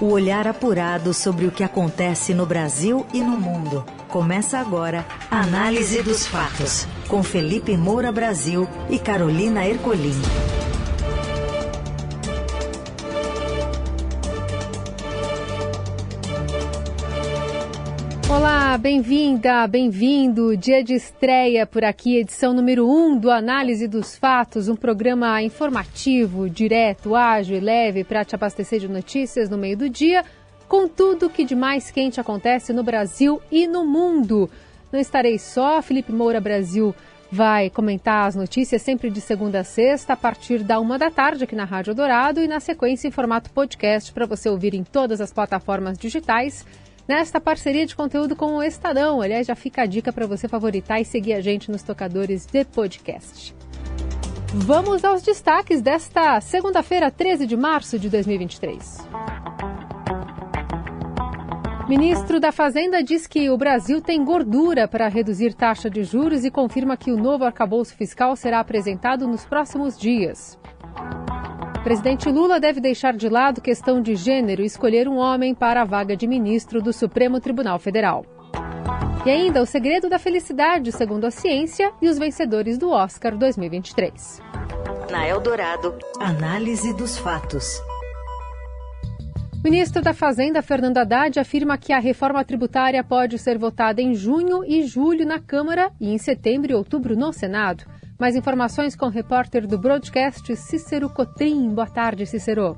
O olhar apurado sobre o que acontece no Brasil e no mundo. Começa agora a Análise dos Fatos, com Felipe Moura Brasil e Carolina Ercolim. Bem-vinda, bem-vindo. Dia de estreia por aqui, edição número 1 um do Análise dos Fatos, um programa informativo, direto, ágil e leve para te abastecer de notícias no meio do dia, com tudo que de mais quente acontece no Brasil e no mundo. Não estarei só, Felipe Moura Brasil vai comentar as notícias sempre de segunda a sexta, a partir da uma da tarde aqui na Rádio Dourado e na sequência em formato podcast para você ouvir em todas as plataformas digitais nesta parceria de conteúdo com o Estadão. Aliás, já fica a dica para você favoritar e seguir a gente nos tocadores de podcast. Vamos aos destaques desta segunda-feira, 13 de março de 2023. Ministro da Fazenda diz que o Brasil tem gordura para reduzir taxa de juros e confirma que o novo arcabouço fiscal será apresentado nos próximos dias. Presidente Lula deve deixar de lado questão de gênero e escolher um homem para a vaga de ministro do Supremo Tribunal Federal. E ainda o segredo da felicidade, segundo a ciência, e os vencedores do Oscar 2023. Na Eldorado, análise dos fatos. O ministro da Fazenda, Fernando Haddad, afirma que a reforma tributária pode ser votada em junho e julho na Câmara e em setembro e outubro no Senado. Mais informações com o repórter do broadcast Cícero Cotrim. Boa tarde, Cícero.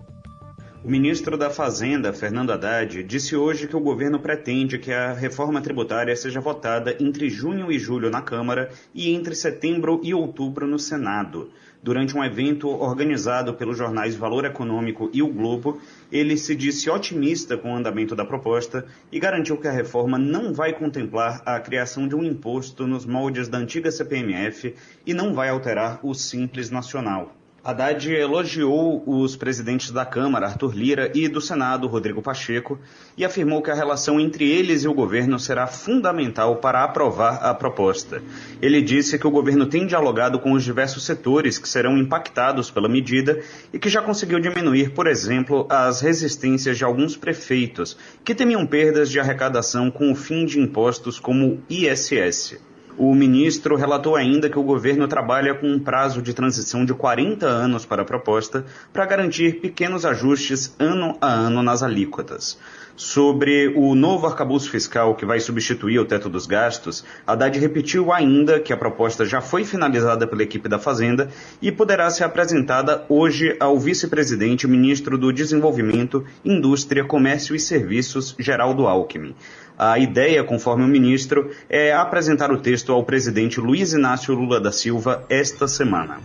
O ministro da Fazenda, Fernando Haddad, disse hoje que o governo pretende que a reforma tributária seja votada entre junho e julho na Câmara e entre setembro e outubro no Senado. Durante um evento organizado pelos jornais Valor Econômico e O Globo, ele se disse otimista com o andamento da proposta e garantiu que a reforma não vai contemplar a criação de um imposto nos moldes da antiga CPMF e não vai alterar o Simples Nacional. Haddad elogiou os presidentes da Câmara, Arthur Lira, e do Senado, Rodrigo Pacheco, e afirmou que a relação entre eles e o governo será fundamental para aprovar a proposta. Ele disse que o governo tem dialogado com os diversos setores que serão impactados pela medida e que já conseguiu diminuir, por exemplo, as resistências de alguns prefeitos que temiam perdas de arrecadação com o fim de impostos como o ISS. O ministro relatou ainda que o governo trabalha com um prazo de transição de 40 anos para a proposta, para garantir pequenos ajustes ano a ano nas alíquotas. Sobre o novo arcabouço fiscal que vai substituir o teto dos gastos, Haddad repetiu ainda que a proposta já foi finalizada pela equipe da Fazenda e poderá ser apresentada hoje ao vice-presidente ministro do Desenvolvimento, Indústria, Comércio e Serviços, Geraldo Alckmin. A ideia, conforme o ministro, é apresentar o texto ao presidente Luiz Inácio Lula da Silva esta semana.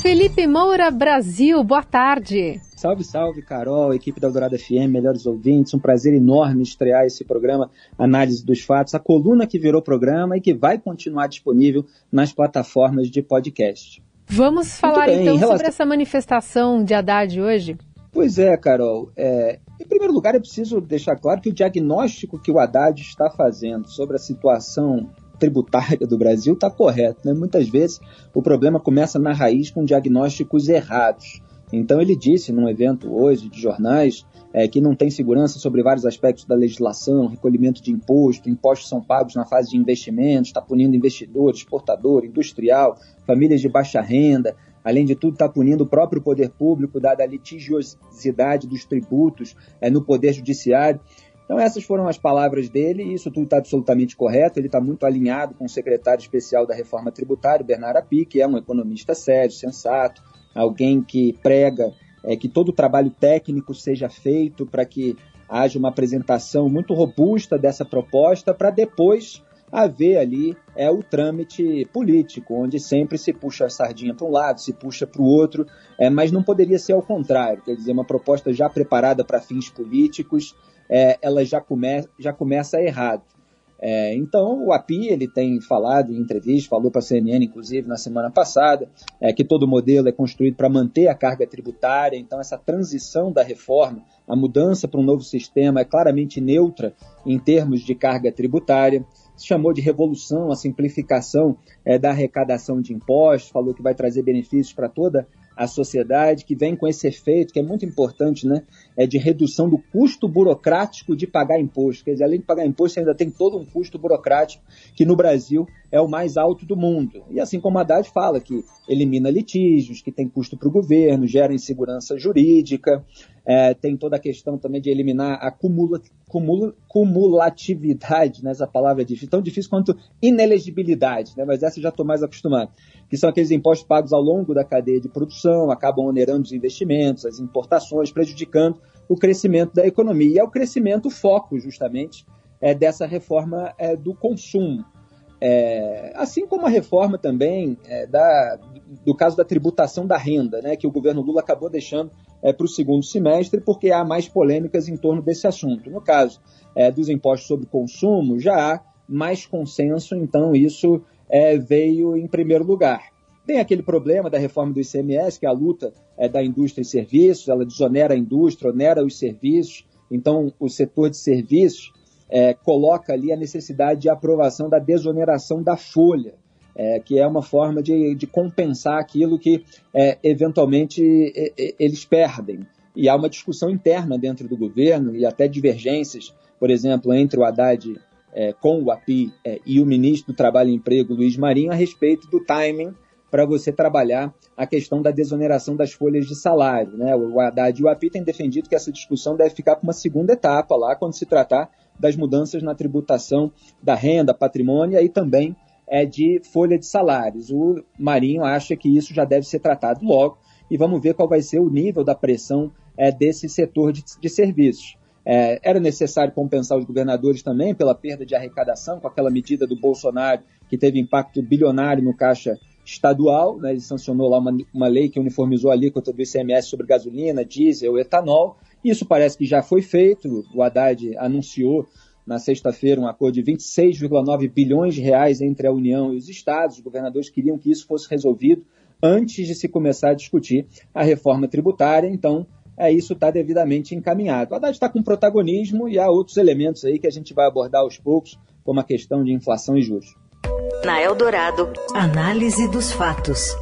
Felipe Moura Brasil, boa tarde. Salve, salve, Carol, equipe da Dourada FM, melhores ouvintes. Um prazer enorme estrear esse programa Análise dos Fatos, a coluna que virou programa e que vai continuar disponível nas plataformas de podcast. Vamos falar bem, então relação... sobre essa manifestação de Haddad hoje? Pois é, Carol. É, em primeiro lugar, é preciso deixar claro que o diagnóstico que o Haddad está fazendo sobre a situação tributária do Brasil está correto. Né? Muitas vezes o problema começa na raiz com diagnósticos errados. Então ele disse num evento hoje de jornais é, que não tem segurança sobre vários aspectos da legislação, recolhimento de imposto, impostos são pagos na fase de investimentos, está punindo investidor, exportador, industrial, famílias de baixa renda, Além de tudo, está punindo o próprio poder público, dada a litigiosidade dos tributos é, no poder judiciário. Então, essas foram as palavras dele, e isso tudo está absolutamente correto. Ele está muito alinhado com o secretário especial da reforma tributária, Bernardo Api, que é um economista sério, sensato, alguém que prega é, que todo o trabalho técnico seja feito para que haja uma apresentação muito robusta dessa proposta, para depois haver ali é o trâmite político, onde sempre se puxa a sardinha para um lado, se puxa para o outro, é, mas não poderia ser ao contrário, quer dizer, uma proposta já preparada para fins políticos, é, ela já, come, já começa errado. É, então, o API ele tem falado em entrevista, falou para a CNN, inclusive, na semana passada, é, que todo modelo é construído para manter a carga tributária, então essa transição da reforma, a mudança para um novo sistema é claramente neutra em termos de carga tributária. Se chamou de revolução a simplificação é, da arrecadação de impostos, falou que vai trazer benefícios para toda à sociedade, que vem com esse efeito, que é muito importante, né? É de redução do custo burocrático de pagar imposto. Quer dizer, além de pagar imposto, ainda tem todo um custo burocrático que no Brasil é o mais alto do mundo. E assim como a Haddad fala, que elimina litígios, que tem custo para o governo, gera insegurança jurídica, é, tem toda a questão também de eliminar a cumula, cumula, cumulatividade, né? essa palavra é difícil, tão difícil quanto inelegibilidade, né? mas essa eu já estou mais acostumado, que são aqueles impostos pagos ao longo da cadeia de produção, acabam onerando os investimentos, as importações, prejudicando o crescimento da economia. E é o crescimento o foco, justamente, é, dessa reforma é, do consumo. É, assim como a reforma também é, da, do caso da tributação da renda, né, que o governo Lula acabou deixando é, para o segundo semestre, porque há mais polêmicas em torno desse assunto. No caso é, dos impostos sobre consumo, já há mais consenso, então isso é, veio em primeiro lugar. Tem aquele problema da reforma do ICMS, que é a luta é, da indústria e serviços, ela desonera a indústria, onera os serviços, então o setor de serviços é, coloca ali a necessidade de aprovação da desoneração da folha, é, que é uma forma de, de compensar aquilo que é, eventualmente eles perdem. E há uma discussão interna dentro do governo e até divergências, por exemplo, entre o Haddad é, com o API é, e o ministro do Trabalho e Emprego, Luiz Marinho, a respeito do timing para você trabalhar a questão da desoneração das folhas de salário. Né? O Haddad e o API têm defendido que essa discussão deve ficar para uma segunda etapa lá, quando se tratar das mudanças na tributação da renda, patrimônio e também é, de folha de salários. O Marinho acha que isso já deve ser tratado logo e vamos ver qual vai ser o nível da pressão é, desse setor de, de serviços. É, era necessário compensar os governadores também pela perda de arrecadação com aquela medida do Bolsonaro que teve impacto bilionário no caixa estadual, né, ele sancionou lá uma, uma lei que uniformizou a alíquota do ICMS sobre gasolina, diesel, etanol, isso parece que já foi feito. O Haddad anunciou na sexta-feira um acordo de 26,9 bilhões de reais entre a União e os estados. Os governadores queriam que isso fosse resolvido antes de se começar a discutir a reforma tributária. Então, é, isso está devidamente encaminhado. O Haddad está com protagonismo e há outros elementos aí que a gente vai abordar aos poucos, como a questão de inflação e juros. Na Eldorado, análise dos fatos.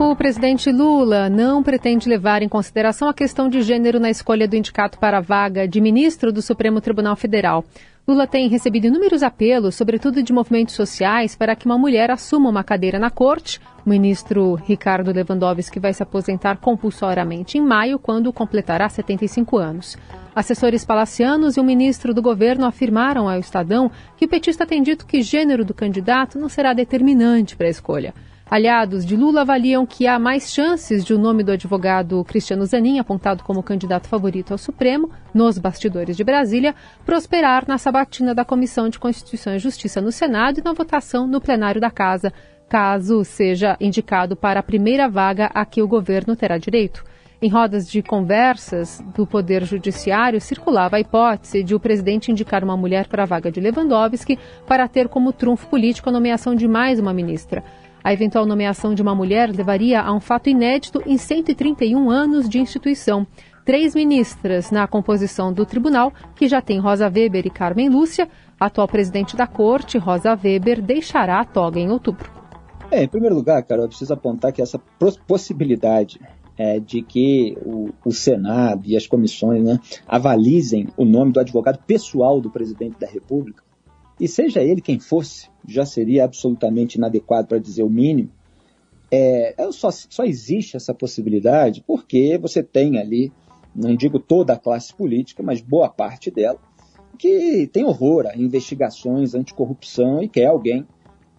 O presidente Lula não pretende levar em consideração a questão de gênero na escolha do indicado para a vaga de ministro do Supremo Tribunal Federal. Lula tem recebido inúmeros apelos, sobretudo de movimentos sociais, para que uma mulher assuma uma cadeira na corte. O ministro Ricardo Lewandowski vai se aposentar compulsoriamente em maio, quando completará 75 anos. Assessores palacianos e o ministro do governo afirmaram ao Estadão que o petista tem dito que gênero do candidato não será determinante para a escolha. Aliados de Lula avaliam que há mais chances de o nome do advogado Cristiano Zanin, apontado como candidato favorito ao Supremo, nos bastidores de Brasília, prosperar na sabatina da Comissão de Constituição e Justiça no Senado e na votação no plenário da Casa, caso seja indicado para a primeira vaga a que o governo terá direito. Em rodas de conversas do Poder Judiciário, circulava a hipótese de o presidente indicar uma mulher para a vaga de Lewandowski para ter como trunfo político a nomeação de mais uma ministra. A eventual nomeação de uma mulher levaria a um fato inédito em 131 anos de instituição. Três ministras na composição do tribunal, que já tem Rosa Weber e Carmen Lúcia. A atual presidente da corte, Rosa Weber, deixará a toga em outubro. É, em primeiro lugar, cara, eu preciso apontar que essa possibilidade é, de que o, o, Senado e as comissões né, avalizem o nome do advogado pessoal do presidente da República e seja ele quem fosse, já seria absolutamente inadequado para dizer o mínimo, é, é, só, só existe essa possibilidade porque você tem ali, não digo toda a classe política, mas boa parte dela, que tem horror a investigações anticorrupção e quer alguém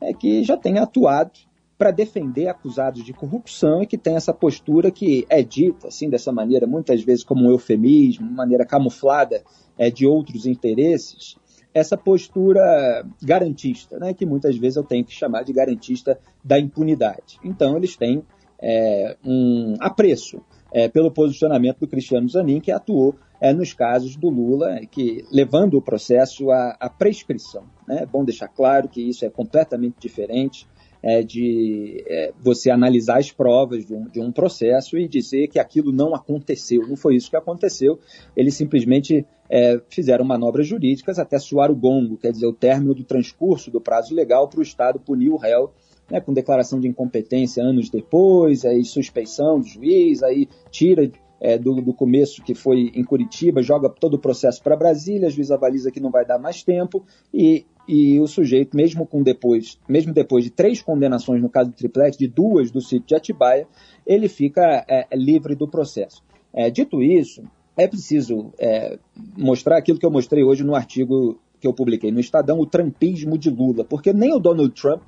é, que já tenha atuado para defender acusados de corrupção e que tem essa postura que é dita assim dessa maneira muitas vezes como um eufemismo, maneira camuflada é, de outros interesses, essa postura garantista, né, que muitas vezes eu tenho que chamar de garantista da impunidade. Então, eles têm é, um apreço é, pelo posicionamento do Cristiano Zanin, que atuou é, nos casos do Lula, que levando o processo à, à prescrição. Né? É bom deixar claro que isso é completamente diferente é, de é, você analisar as provas de um, de um, processo e dizer que aquilo não aconteceu. Não foi isso que aconteceu. Eles simplesmente é, fizeram manobras jurídicas até suar o gongo, quer dizer, o término do transcurso do prazo legal para o Estado punir o réu né, com declaração de incompetência anos depois, aí suspeição do juiz, aí tira é, do, do, começo, que foi em Curitiba, joga todo o processo para Brasília, juiz avaliza que não vai dar mais tempo, e, e o sujeito, mesmo com depois, mesmo depois de três condenações no caso do triplete, de duas do sítio de Atibaia, ele fica é, livre do processo. É, dito isso, é preciso é, mostrar aquilo que eu mostrei hoje no artigo que eu publiquei no Estadão, o trampismo de Lula, porque nem o Donald Trump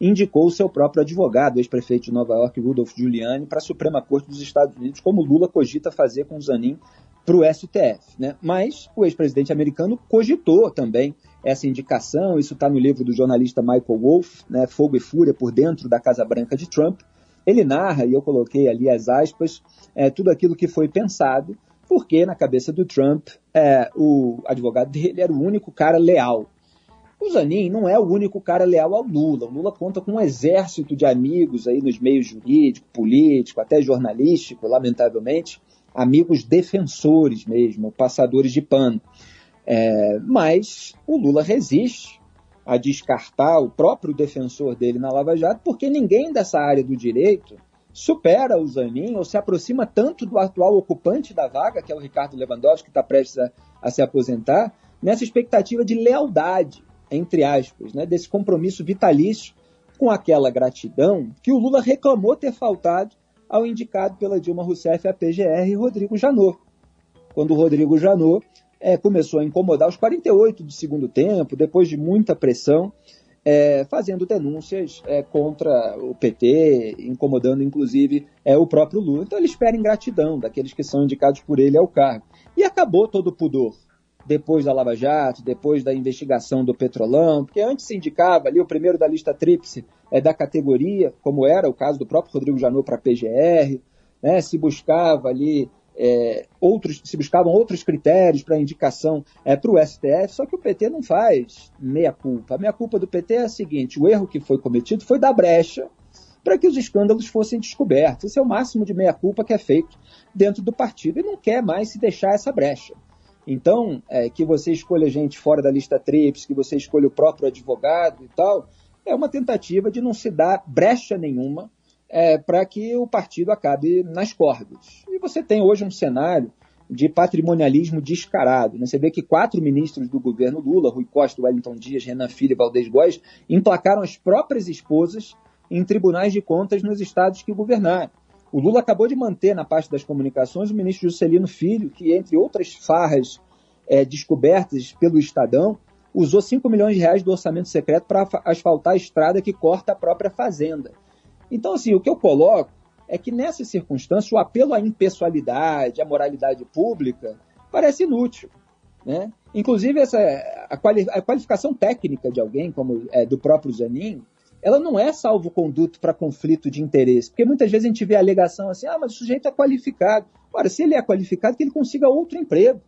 indicou o seu próprio advogado, ex-prefeito de Nova York, Rudolph Giuliani, para a Suprema Corte dos Estados Unidos, como Lula cogita fazer com Zanin para o STF. Né? Mas o ex-presidente americano cogitou também essa indicação, isso está no livro do jornalista Michael Wolff, né, Fogo e Fúria por Dentro da Casa Branca de Trump. Ele narra, e eu coloquei ali as aspas, é, tudo aquilo que foi pensado, porque na cabeça do Trump, é, o advogado dele era o único cara leal o Zanin não é o único cara leal ao Lula. O Lula conta com um exército de amigos aí nos meios jurídico, político, até jornalístico, lamentavelmente, amigos defensores mesmo, passadores de pano. É, mas o Lula resiste a descartar o próprio defensor dele na Lava Jato, porque ninguém dessa área do direito supera o Zanin ou se aproxima tanto do atual ocupante da vaga, que é o Ricardo Lewandowski, que está prestes a, a se aposentar, nessa expectativa de lealdade entre aspas, né, desse compromisso vitalício com aquela gratidão que o Lula reclamou ter faltado ao indicado pela Dilma Rousseff a PGR Rodrigo Janot. Quando o Rodrigo Janot é, começou a incomodar os 48 do segundo tempo, depois de muita pressão, é, fazendo denúncias é, contra o PT, incomodando inclusive é, o próprio Lula. Então ele espera ingratidão daqueles que são indicados por ele ao cargo. E acabou todo o pudor depois da Lava Jato, depois da investigação do Petrolão, porque antes se indicava ali o primeiro da lista tríplice é, da categoria, como era o caso do próprio Rodrigo Janot para a PGR, né, se buscava ali é, outros, se buscavam outros critérios para indicação é, para o STF, só que o PT não faz meia culpa. A meia culpa do PT é a seguinte: o erro que foi cometido foi dar brecha para que os escândalos fossem descobertos. Esse é o máximo de meia culpa que é feito dentro do partido e não quer mais se deixar essa brecha. Então, é, que você escolha gente fora da lista TRIPS, que você escolha o próprio advogado e tal, é uma tentativa de não se dar brecha nenhuma é, para que o partido acabe nas cordas. E você tem hoje um cenário de patrimonialismo descarado. Né? Você vê que quatro ministros do governo Lula, Rui Costa, Wellington Dias, Renan Filho e Valdez Góes, emplacaram as próprias esposas em tribunais de contas nos estados que governaram. O Lula acabou de manter na parte das comunicações o ministro Juscelino Filho, que, entre outras farras é, descobertas pelo Estadão, usou 5 milhões de reais do orçamento secreto para asfaltar a estrada que corta a própria fazenda. Então, assim, o que eu coloco é que nessa circunstância o apelo à impessoalidade, à moralidade pública, parece inútil. Né? Inclusive, essa, a, quali a qualificação técnica de alguém, como é, do próprio Zanin, ela não é salvo-conduto para conflito de interesse. Porque muitas vezes a gente vê a alegação assim, ah, mas o sujeito é qualificado. Ora, se ele é qualificado, que ele consiga outro emprego.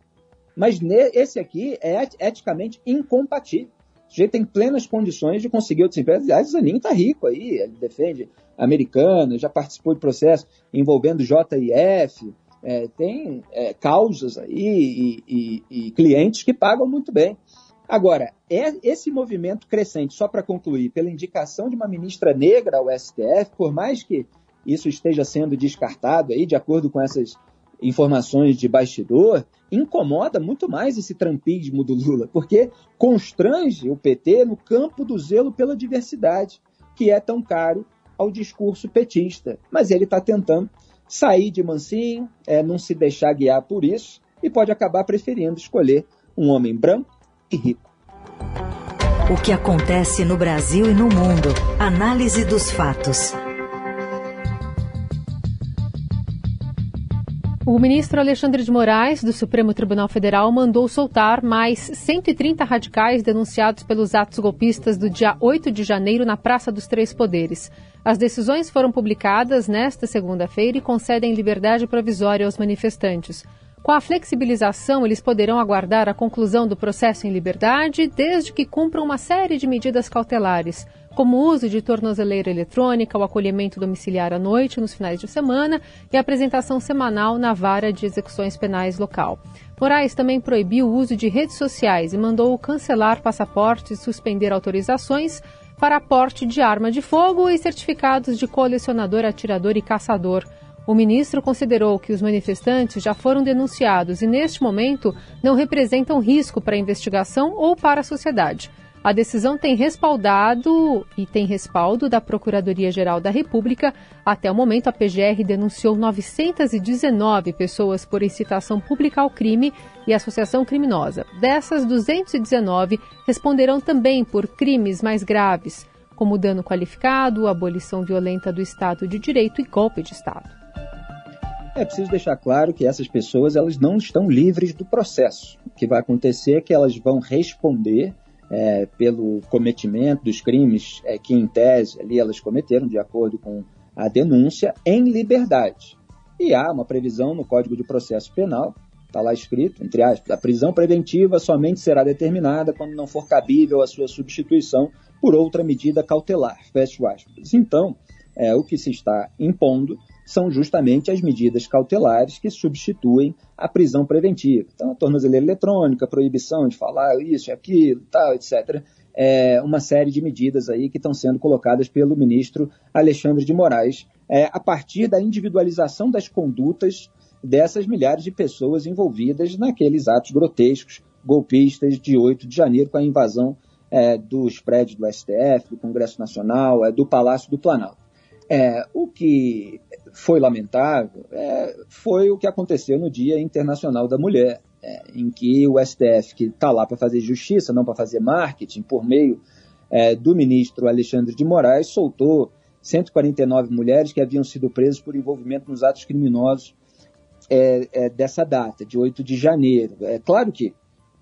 Mas esse aqui é eticamente incompatível. O sujeito tem plenas condições de conseguir outros empregos. Aliás, o Zanin está rico aí, ele defende americano, já participou de processo envolvendo JIF, é, tem é, causas aí e, e, e clientes que pagam muito bem. Agora, é esse movimento crescente, só para concluir, pela indicação de uma ministra negra ao STF, por mais que isso esteja sendo descartado aí, de acordo com essas informações de bastidor, incomoda muito mais esse trampismo do Lula, porque constrange o PT no campo do zelo pela diversidade, que é tão caro ao discurso petista. Mas ele está tentando sair de mansinho, é, não se deixar guiar por isso, e pode acabar preferindo escolher um homem branco, e rico. O que acontece no Brasil e no mundo. Análise dos fatos. O ministro Alexandre de Moraes, do Supremo Tribunal Federal, mandou soltar mais 130 radicais denunciados pelos atos golpistas do dia 8 de janeiro na Praça dos Três Poderes. As decisões foram publicadas nesta segunda-feira e concedem liberdade provisória aos manifestantes. Com a flexibilização, eles poderão aguardar a conclusão do processo em liberdade, desde que cumpram uma série de medidas cautelares, como o uso de tornozeleira eletrônica, o acolhimento domiciliar à noite nos finais de semana e a apresentação semanal na vara de execuções penais local. Moraes também proibiu o uso de redes sociais e mandou cancelar passaportes e suspender autorizações para porte de arma de fogo e certificados de colecionador, atirador e caçador. O ministro considerou que os manifestantes já foram denunciados e, neste momento, não representam risco para a investigação ou para a sociedade. A decisão tem respaldado e tem respaldo da Procuradoria-Geral da República. Até o momento, a PGR denunciou 919 pessoas por incitação pública ao crime e associação criminosa. Dessas, 219 responderão também por crimes mais graves, como dano qualificado, abolição violenta do Estado de Direito e golpe de Estado. É preciso deixar claro que essas pessoas elas não estão livres do processo. O que vai acontecer é que elas vão responder é, pelo cometimento dos crimes é, que, em tese, ali elas cometeram, de acordo com a denúncia, em liberdade. E há uma previsão no Código de Processo Penal, está lá escrito, entre aspas, a prisão preventiva somente será determinada quando não for cabível a sua substituição por outra medida cautelar, fecho aspas. Então, é, o que se está impondo são justamente as medidas cautelares que substituem a prisão preventiva. Então, a tornozeleira eletrônica, a proibição de falar isso, aquilo, tal, etc. É uma série de medidas aí que estão sendo colocadas pelo ministro Alexandre de Moraes, é, a partir da individualização das condutas dessas milhares de pessoas envolvidas naqueles atos grotescos, golpistas de 8 de janeiro, com a invasão é, dos prédios do STF, do Congresso Nacional, é, do Palácio do Planalto. É, o que foi lamentável é, foi o que aconteceu no Dia Internacional da Mulher, é, em que o STF, que está lá para fazer justiça, não para fazer marketing, por meio é, do ministro Alexandre de Moraes, soltou 149 mulheres que haviam sido presas por envolvimento nos atos criminosos é, é, dessa data, de 8 de janeiro. É claro que,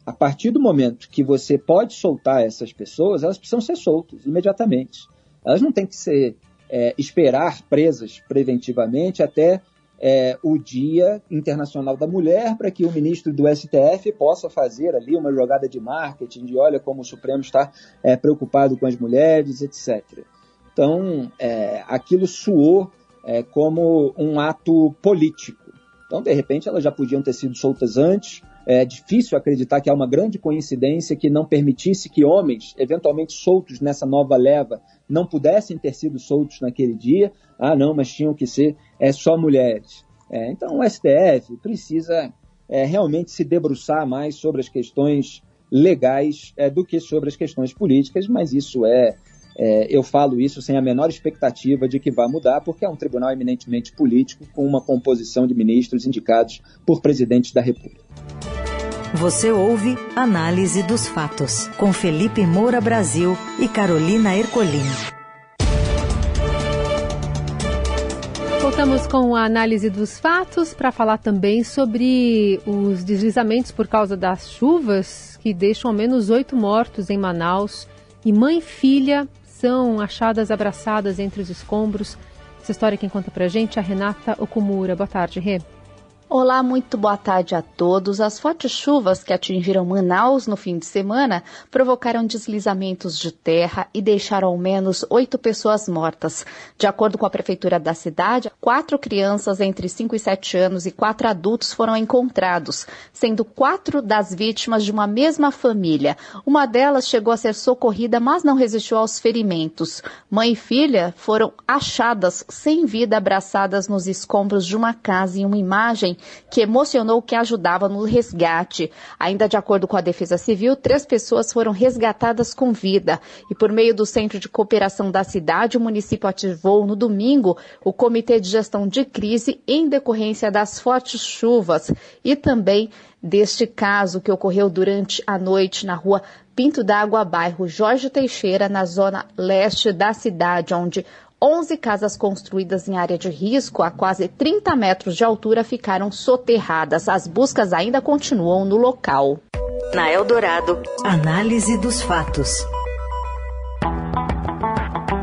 a partir do momento que você pode soltar essas pessoas, elas precisam ser soltas imediatamente. Elas não têm que ser é, esperar presas preventivamente até é, o Dia Internacional da Mulher, para que o ministro do STF possa fazer ali uma jogada de marketing, de olha como o Supremo está é, preocupado com as mulheres, etc. Então, é, aquilo suou é, como um ato político. Então, de repente, elas já podiam ter sido soltas antes, é difícil acreditar que há uma grande coincidência que não permitisse que homens, eventualmente soltos nessa nova leva, não pudessem ter sido soltos naquele dia. Ah, não, mas tinham que ser é, só mulheres. É, então, o STF precisa é, realmente se debruçar mais sobre as questões legais é, do que sobre as questões políticas, mas isso é, é, eu falo isso sem a menor expectativa de que vá mudar, porque é um tribunal eminentemente político, com uma composição de ministros indicados por presidentes da República. Você ouve Análise dos Fatos, com Felipe Moura Brasil e Carolina Ercolim. Voltamos com a análise dos fatos para falar também sobre os deslizamentos por causa das chuvas que deixam ao menos oito mortos em Manaus. E mãe e filha são achadas abraçadas entre os escombros. Essa história quem conta para a gente é a Renata Okumura. Boa tarde, Rê. Olá, muito boa tarde a todos. As fortes chuvas que atingiram Manaus no fim de semana provocaram deslizamentos de terra e deixaram ao menos oito pessoas mortas. De acordo com a prefeitura da cidade, quatro crianças entre 5 e 7 anos e quatro adultos foram encontrados, sendo quatro das vítimas de uma mesma família. Uma delas chegou a ser socorrida, mas não resistiu aos ferimentos. Mãe e filha foram achadas sem vida abraçadas nos escombros de uma casa em uma imagem que emocionou que ajudava no resgate. Ainda de acordo com a Defesa Civil, três pessoas foram resgatadas com vida. E por meio do Centro de Cooperação da cidade, o município ativou no domingo o Comitê de Gestão de Crise em decorrência das fortes chuvas e também deste caso que ocorreu durante a noite na rua Pinto d'Água, bairro Jorge Teixeira, na zona leste da cidade, onde 11 casas construídas em área de risco a quase 30 metros de altura ficaram soterradas. As buscas ainda continuam no local. Na Eldorado, análise dos fatos.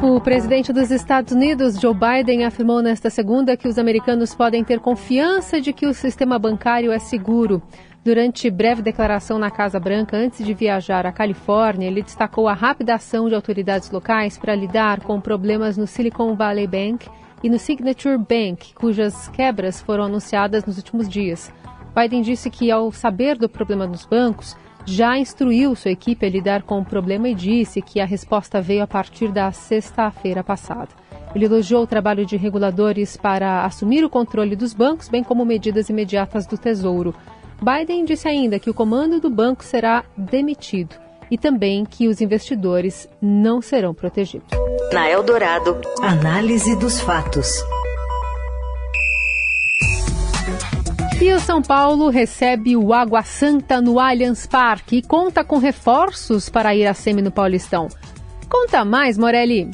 O presidente dos Estados Unidos, Joe Biden, afirmou nesta segunda que os americanos podem ter confiança de que o sistema bancário é seguro. Durante breve declaração na Casa Branca antes de viajar à Califórnia, ele destacou a rápida ação de autoridades locais para lidar com problemas no Silicon Valley Bank e no Signature Bank, cujas quebras foram anunciadas nos últimos dias. Biden disse que, ao saber do problema nos bancos, já instruiu sua equipe a lidar com o problema e disse que a resposta veio a partir da sexta-feira passada. Ele elogiou o trabalho de reguladores para assumir o controle dos bancos, bem como medidas imediatas do Tesouro. Biden disse ainda que o comando do banco será demitido e também que os investidores não serão protegidos. Na Eldorado, análise dos fatos. E o São Paulo recebe o Água Santa no Allianz Parque e conta com reforços para ir à semi no Paulistão. Conta mais, Morelli.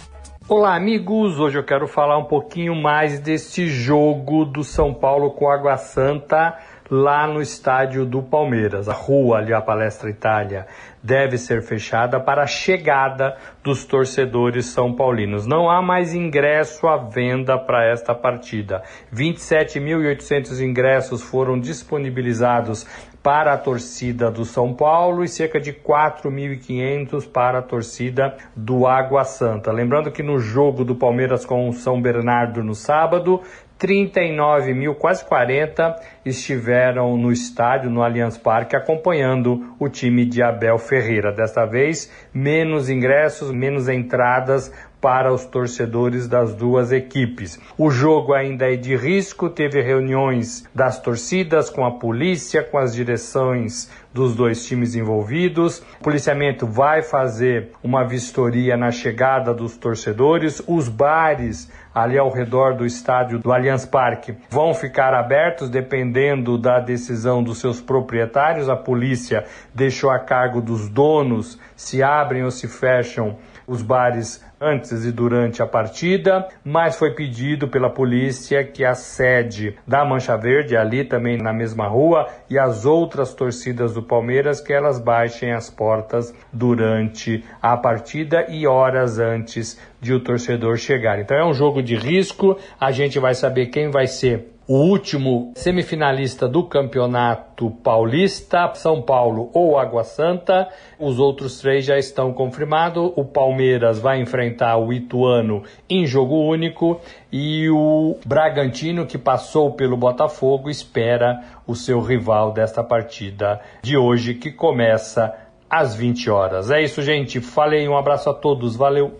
Olá, amigos. Hoje eu quero falar um pouquinho mais deste jogo do São Paulo com Água Santa lá no estádio do Palmeiras. A rua ali, a Palestra Itália, deve ser fechada para a chegada dos torcedores são paulinos. Não há mais ingresso à venda para esta partida. 27.800 ingressos foram disponibilizados para a torcida do São Paulo e cerca de 4.500 para a torcida do Água Santa. Lembrando que no jogo do Palmeiras com o São Bernardo no sábado, 39 mil, quase 40, estiveram no estádio, no Allianz Parque, acompanhando o time de Abel Ferreira. Desta vez, menos ingressos, menos entradas para os torcedores das duas equipes. O jogo ainda é de risco, teve reuniões das torcidas com a polícia, com as direções dos dois times envolvidos. O policiamento vai fazer uma vistoria na chegada dos torcedores. Os bares ali ao redor do estádio do Allianz Parque vão ficar abertos dependendo da decisão dos seus proprietários. A polícia deixou a cargo dos donos se abrem ou se fecham os bares antes e durante a partida, mas foi pedido pela polícia que a sede da Mancha Verde, ali também na mesma rua, e as outras torcidas do Palmeiras, que elas baixem as portas durante a partida e horas antes de o torcedor chegar. Então é um jogo de risco, a gente vai saber quem vai ser o último semifinalista do Campeonato Paulista, São Paulo ou Água Santa. Os outros três já estão confirmados. O Palmeiras vai enfrentar o Ituano em jogo único e o Bragantino, que passou pelo Botafogo, espera o seu rival desta partida de hoje, que começa às 20 horas. É isso, gente. Falei, um abraço a todos. Valeu.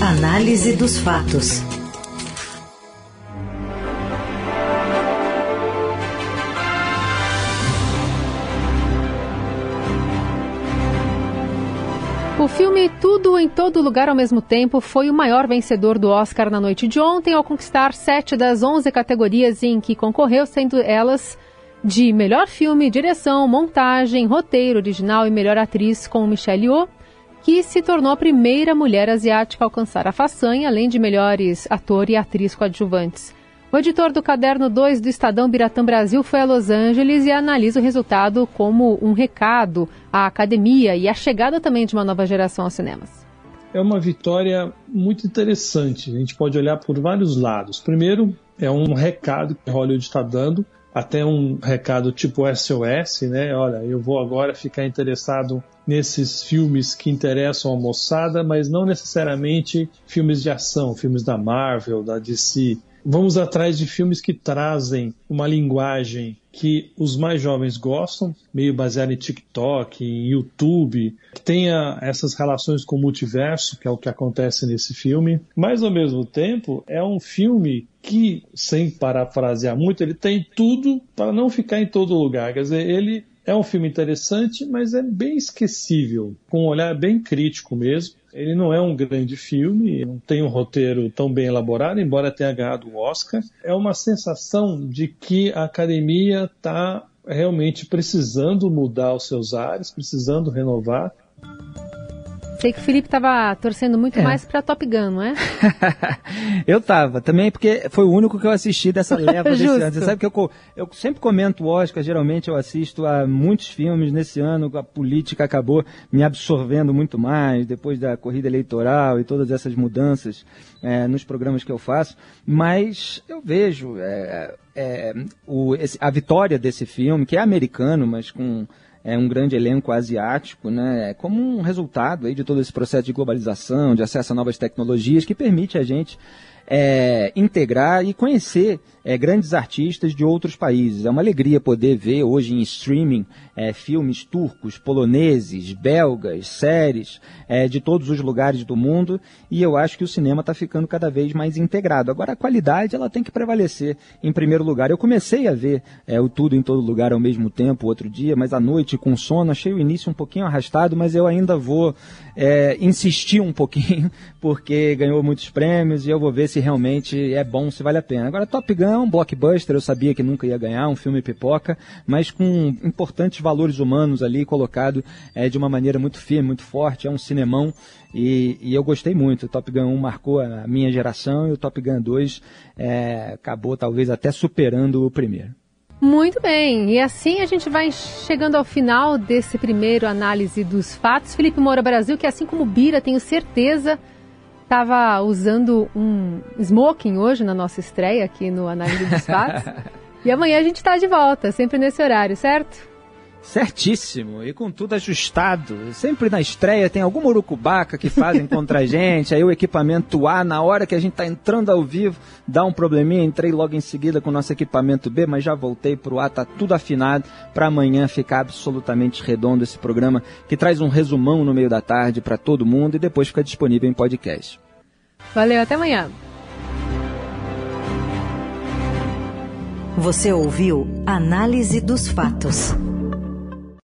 Análise dos fatos. Tudo em Todo Lugar ao Mesmo Tempo foi o maior vencedor do Oscar na noite de ontem, ao conquistar sete das onze categorias em que concorreu, sendo elas de melhor filme, direção, montagem, roteiro original e melhor atriz com Michelle Yeoh, que se tornou a primeira mulher asiática a alcançar a façanha, além de melhores ator e atriz coadjuvantes. O editor do Caderno 2 do Estadão Biratã Brasil foi a Los Angeles e analisa o resultado como um recado à academia e a chegada também de uma nova geração aos cinemas. É uma vitória muito interessante. A gente pode olhar por vários lados. Primeiro, é um recado que Hollywood está dando, até um recado tipo SOS, né? Olha, eu vou agora ficar interessado nesses filmes que interessam a moçada, mas não necessariamente filmes de ação, filmes da Marvel, da DC vamos atrás de filmes que trazem uma linguagem que os mais jovens gostam, meio baseado em TikTok, em YouTube, que tenha essas relações com o multiverso, que é o que acontece nesse filme, mas ao mesmo tempo é um filme que, sem parafrasear muito, ele tem tudo para não ficar em todo lugar. Quer dizer, ele é um filme interessante, mas é bem esquecível, com um olhar bem crítico mesmo. Ele não é um grande filme, não tem um roteiro tão bem elaborado, embora tenha ganhado o Oscar. É uma sensação de que a academia está realmente precisando mudar os seus ares, precisando renovar. Sei que o Felipe estava torcendo muito é. mais para Top Gun, não é? eu tava, também porque foi o único que eu assisti dessa leva desse ano. Você sabe que eu, eu sempre comento o Oscar, geralmente eu assisto a muitos filmes nesse ano, a política acabou me absorvendo muito mais, depois da corrida eleitoral e todas essas mudanças é, nos programas que eu faço, mas eu vejo é, é, o, esse, a vitória desse filme, que é americano, mas com é, um grande elenco asiático, né, como um resultado aí de todo esse processo de globalização, de acesso a novas tecnologias, que permite a gente é, integrar e conhecer é, grandes artistas de outros países. É uma alegria poder ver hoje em streaming é, filmes turcos, poloneses, belgas, séries é, de todos os lugares do mundo e eu acho que o cinema está ficando cada vez mais integrado. Agora a qualidade ela tem que prevalecer em primeiro lugar. Eu comecei a ver é, o tudo em todo lugar ao mesmo tempo outro dia, mas à noite com sono achei o início um pouquinho arrastado, mas eu ainda vou é, insistir um pouquinho porque ganhou muitos prêmios e eu vou ver se realmente é bom, se vale a pena. Agora Top Gun é um blockbuster, eu sabia que nunca ia ganhar, um filme pipoca, mas com importantes valores humanos ali colocado é, de uma maneira muito firme, muito forte, é um cinemão e, e, eu gostei muito. O Top Gun 1 marcou a minha geração e o Top Gun 2 é, acabou talvez até superando o primeiro. Muito bem, e assim a gente vai chegando ao final desse primeiro análise dos fatos. Felipe Moura Brasil, que assim como Bira, tenho certeza estava usando um smoking hoje na nossa estreia aqui no Análise dos Fatos. e amanhã a gente está de volta, sempre nesse horário, certo? Certíssimo, e com tudo ajustado. Sempre na estreia tem alguma urucubaca que fazem contra a gente, aí o equipamento A, na hora que a gente está entrando ao vivo, dá um probleminha. Entrei logo em seguida com o nosso equipamento B, mas já voltei para o A, tá tudo afinado para amanhã ficar absolutamente redondo esse programa que traz um resumão no meio da tarde para todo mundo e depois fica disponível em podcast. Valeu, até amanhã. Você ouviu Análise dos Fatos.